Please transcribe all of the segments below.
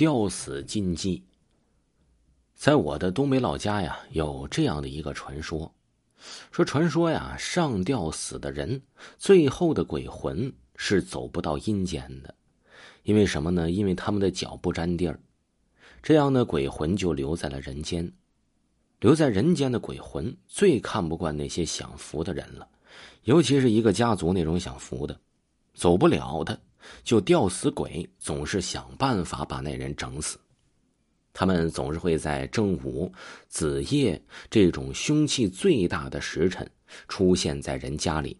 吊死禁忌。在我的东北老家呀，有这样的一个传说，说传说呀，上吊死的人最后的鬼魂是走不到阴间的，因为什么呢？因为他们的脚不沾地儿，这样的，鬼魂就留在了人间。留在人间的鬼魂最看不惯那些享福的人了，尤其是一个家族那种享福的，走不了的就吊死鬼，总是想办法把那人整死。他们总是会在正午、子夜这种凶气最大的时辰出现在人家里。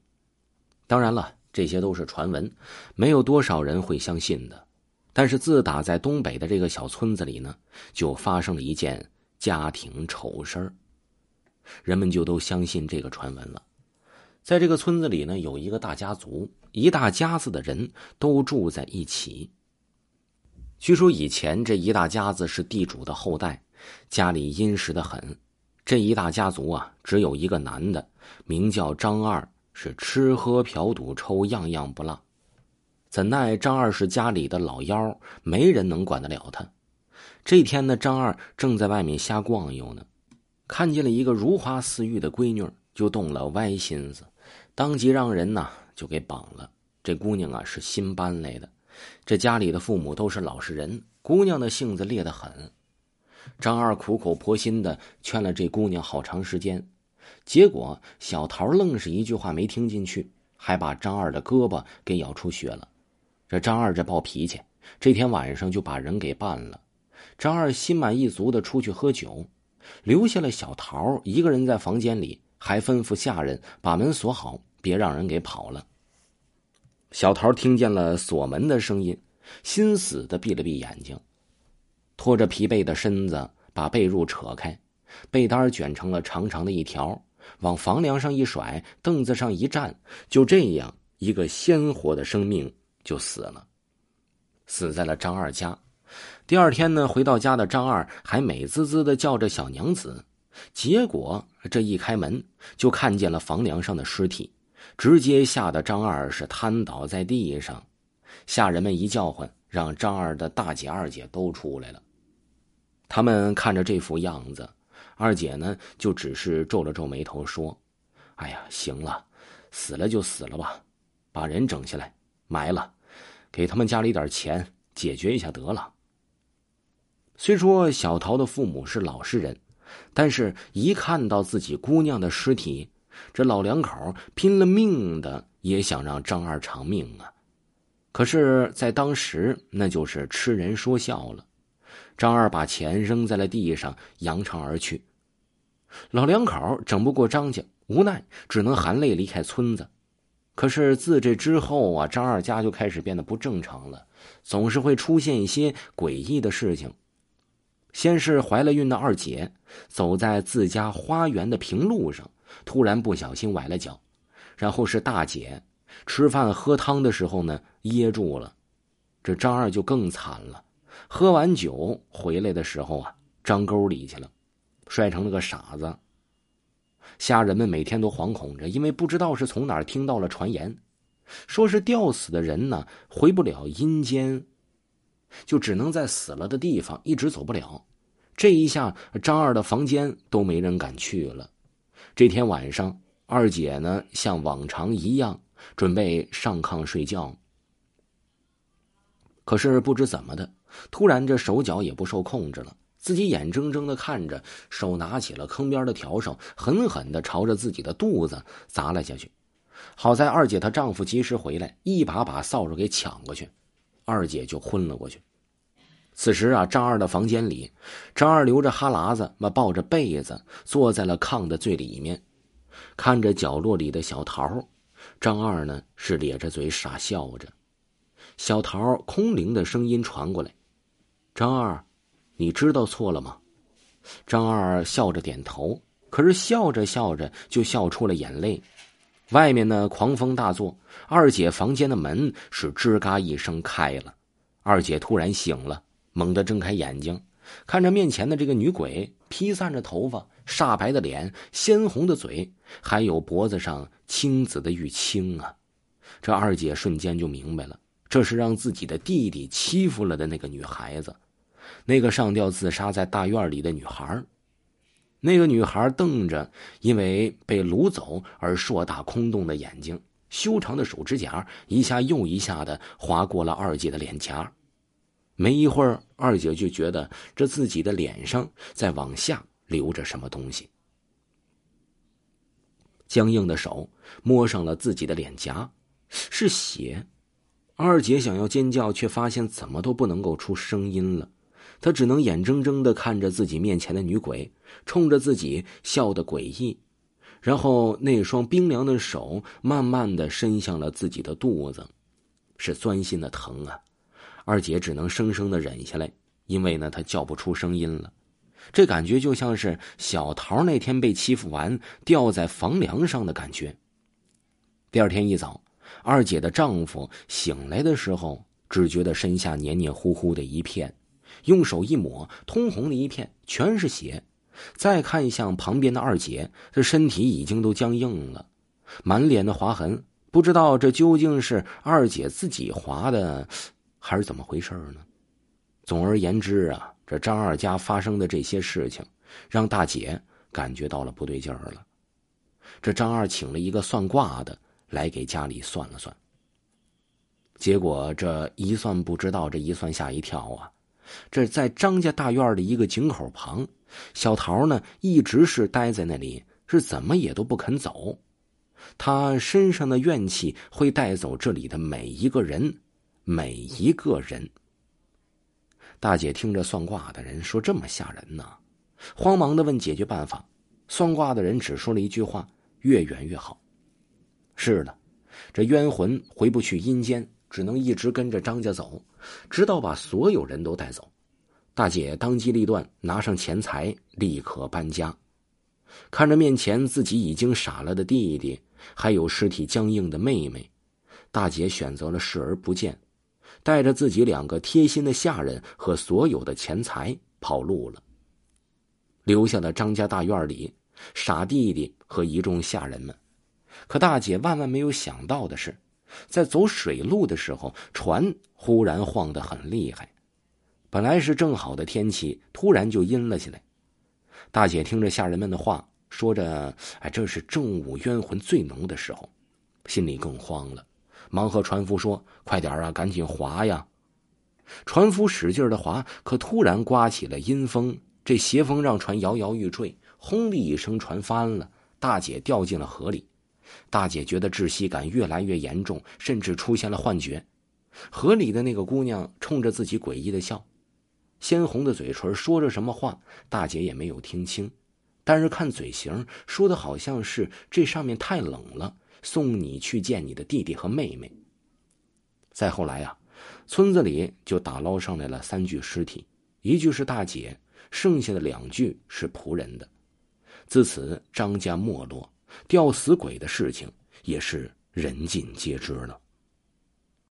当然了，这些都是传闻，没有多少人会相信的。但是自打在东北的这个小村子里呢，就发生了一件。家庭丑事儿，人们就都相信这个传闻了。在这个村子里呢，有一个大家族，一大家子的人都住在一起。据说以前这一大家子是地主的后代，家里殷实的很。这一大家族啊，只有一个男的，名叫张二，是吃喝嫖赌抽样样不落。怎奈张二是家里的老幺，没人能管得了他。这天呢，张二正在外面瞎逛悠呢，看见了一个如花似玉的闺女，就动了歪心思，当即让人呐就给绑了。这姑娘啊是新搬来的，这家里的父母都是老实人，姑娘的性子烈得很。张二苦口婆心的劝了这姑娘好长时间，结果小桃愣是一句话没听进去，还把张二的胳膊给咬出血了。这张二这暴脾气，这天晚上就把人给办了。张二心满意足的出去喝酒，留下了小桃一个人在房间里，还吩咐下人把门锁好，别让人给跑了。小桃听见了锁门的声音，心死的闭了闭眼睛，拖着疲惫的身子把被褥扯开，被单卷成了长长的一条，往房梁上一甩，凳子上一站，就这样一个鲜活的生命就死了，死在了张二家。第二天呢，回到家的张二还美滋滋的叫着小娘子，结果这一开门就看见了房梁上的尸体，直接吓得张二是瘫倒在地上。下人们一叫唤，让张二的大姐、二姐都出来了。他们看着这副样子，二姐呢就只是皱了皱眉头说：“哎呀，行了，死了就死了吧，把人整下来埋了，给他们家里点钱，解决一下得了。”虽说小桃的父母是老实人，但是一看到自己姑娘的尸体，这老两口拼了命的也想让张二偿命啊！可是，在当时那就是痴人说笑了。张二把钱扔在了地上，扬长而去。老两口整不过张家，无奈只能含泪离开村子。可是自这之后啊，张二家就开始变得不正常了，总是会出现一些诡异的事情。先是怀了孕的二姐，走在自家花园的平路上，突然不小心崴了脚；然后是大姐，吃饭喝汤的时候呢噎住了。这张二就更惨了，喝完酒回来的时候啊，张沟里去了，摔成了个傻子。下人们每天都惶恐着，因为不知道是从哪儿听到了传言，说是吊死的人呢回不了阴间。就只能在死了的地方一直走不了，这一下张二的房间都没人敢去了。这天晚上，二姐呢像往常一样准备上炕睡觉，可是不知怎么的，突然这手脚也不受控制了，自己眼睁睁的看着手拿起了坑边的笤帚，狠狠的朝着自己的肚子砸了下去。好在二姐她丈夫及时回来，一把把扫帚给抢过去。二姐就昏了过去。此时啊，张二的房间里，张二流着哈喇子，嘛抱着被子坐在了炕的最里面，看着角落里的小桃。张二呢是咧着嘴傻笑着。小桃空灵的声音传过来：“张二，你知道错了吗？”张二笑着点头，可是笑着笑着就笑出了眼泪。外面呢，狂风大作。二姐房间的门是吱嘎一声开了。二姐突然醒了，猛地睁开眼睛，看着面前的这个女鬼，披散着头发，煞白的脸，鲜红的嘴，还有脖子上青紫的玉青啊！这二姐瞬间就明白了，这是让自己的弟弟欺负了的那个女孩子。那个上吊自杀在大院里的女孩。那个女孩瞪着因为被掳走而硕大空洞的眼睛，修长的手指甲一下又一下的划过了二姐的脸颊。没一会儿，二姐就觉得这自己的脸上在往下流着什么东西。僵硬的手摸上了自己的脸颊，是血。二姐想要尖叫，却发现怎么都不能够出声音了。她只能眼睁睁的看着自己面前的女鬼冲着自己笑得诡异，然后那双冰凉的手慢慢的伸向了自己的肚子，是钻心的疼啊！二姐只能生生的忍下来，因为呢她叫不出声音了。这感觉就像是小桃那天被欺负完吊在房梁上的感觉。第二天一早，二姐的丈夫醒来的时候，只觉得身下黏黏糊糊的一片。用手一抹，通红的一片，全是血。再看向旁边的二姐，这身体已经都僵硬了，满脸的划痕，不知道这究竟是二姐自己划的，还是怎么回事呢？总而言之啊，这张二家发生的这些事情，让大姐感觉到了不对劲儿了。这张二请了一个算卦的来给家里算了算，结果这一算不知道，这一算吓一跳啊！这在张家大院的一个井口旁，小桃呢一直是待在那里，是怎么也都不肯走。他身上的怨气会带走这里的每一个人，每一个人。大姐听着算卦的人说这么吓人呢，慌忙的问解决办法。算卦的人只说了一句话：“越远越好。”是的，这冤魂回不去阴间。只能一直跟着张家走，直到把所有人都带走。大姐当机立断，拿上钱财，立刻搬家。看着面前自己已经傻了的弟弟，还有尸体僵硬的妹妹，大姐选择了视而不见，带着自己两个贴心的下人和所有的钱财跑路了，留下了张家大院里傻弟弟和一众下人们。可大姐万万没有想到的是。在走水路的时候，船忽然晃得很厉害。本来是正好的天气，突然就阴了起来。大姐听着下人们的话，说着：“哎，这是正午冤魂最浓的时候。”心里更慌了，忙和船夫说：“快点啊，赶紧划呀！”船夫使劲的划，可突然刮起了阴风，这邪风让船摇摇欲坠，轰的一声，船翻了，大姐掉进了河里。大姐觉得窒息感越来越严重，甚至出现了幻觉。河里的那个姑娘冲着自己诡异的笑，鲜红的嘴唇说着什么话，大姐也没有听清。但是看嘴型，说的好像是这上面太冷了，送你去见你的弟弟和妹妹。再后来啊，村子里就打捞上来了三具尸体，一具是大姐，剩下的两具是仆人的。自此，张家没落。吊死鬼的事情也是人尽皆知了。